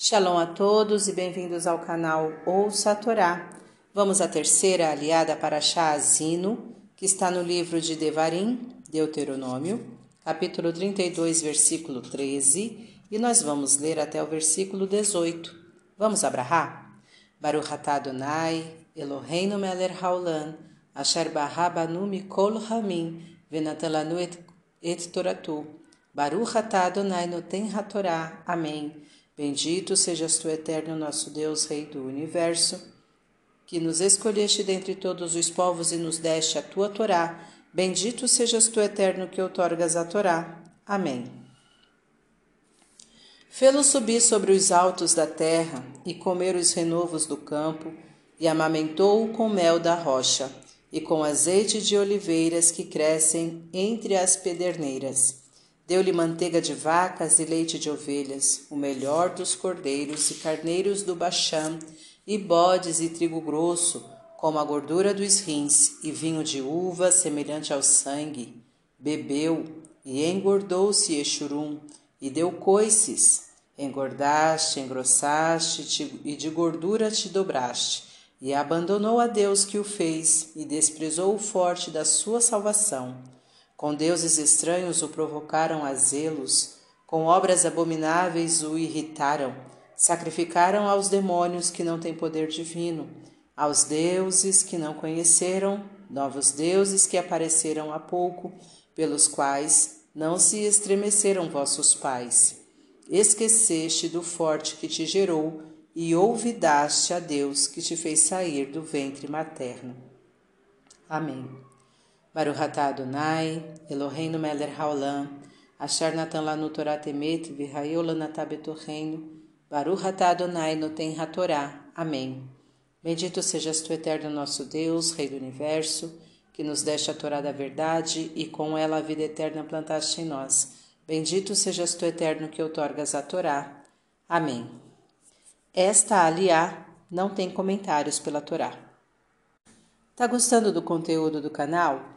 Shalom a todos e bem-vindos ao canal Ouça a Torá. Vamos à terceira aliada para Shaazino, que está no livro de Devarim, Deuteronômio, capítulo 32, versículo 13, e nós vamos ler até o versículo 18. Vamos abrahar? Baruch Adonai, Eloheinu melech haolam, asher barabanu mikol hamim, venatan et, toratu. Baruch Adonai noten hatorá. Amém. Bendito sejas tu, eterno nosso Deus, Rei do universo, que nos escolheste dentre todos os povos e nos deste a tua Torá. Bendito sejas tu, eterno, que outorgas a Torá. Amém. Fê-lo subir sobre os altos da terra e comer os renovos do campo, e amamentou-o com mel da rocha e com azeite de oliveiras que crescem entre as pederneiras Deu-lhe manteiga de vacas e leite de ovelhas, o melhor dos cordeiros e carneiros do Baxã, e bodes e trigo grosso, como a gordura dos rins, e vinho de uva semelhante ao sangue. Bebeu e engordou-se Exurum, e deu coices. Engordaste, engrossaste e de gordura te dobraste, e abandonou a Deus que o fez, e desprezou o forte da sua salvação. Com deuses estranhos o provocaram a zelos, com obras abomináveis o irritaram, sacrificaram aos demônios que não têm poder divino, aos deuses que não conheceram, novos deuses que apareceram há pouco, pelos quais não se estremeceram vossos pais. Esqueceste do forte que te gerou e ouvidaste a Deus que te fez sair do ventre materno. Amém. Baruch atah Adonai, Eloheinu melech haolam, asher natan lanu Torah temet, betorreino, Baruch atah Adonai noten hatorá. Amém. Bendito sejas tu, eterno nosso Deus, Rei do Universo, que nos deste a Torá da verdade e com ela a vida eterna plantaste em nós. Bendito sejas tu, eterno, que outorgas a Torá. Amém. Esta aliá não tem comentários pela Torá. Tá gostando do conteúdo do canal?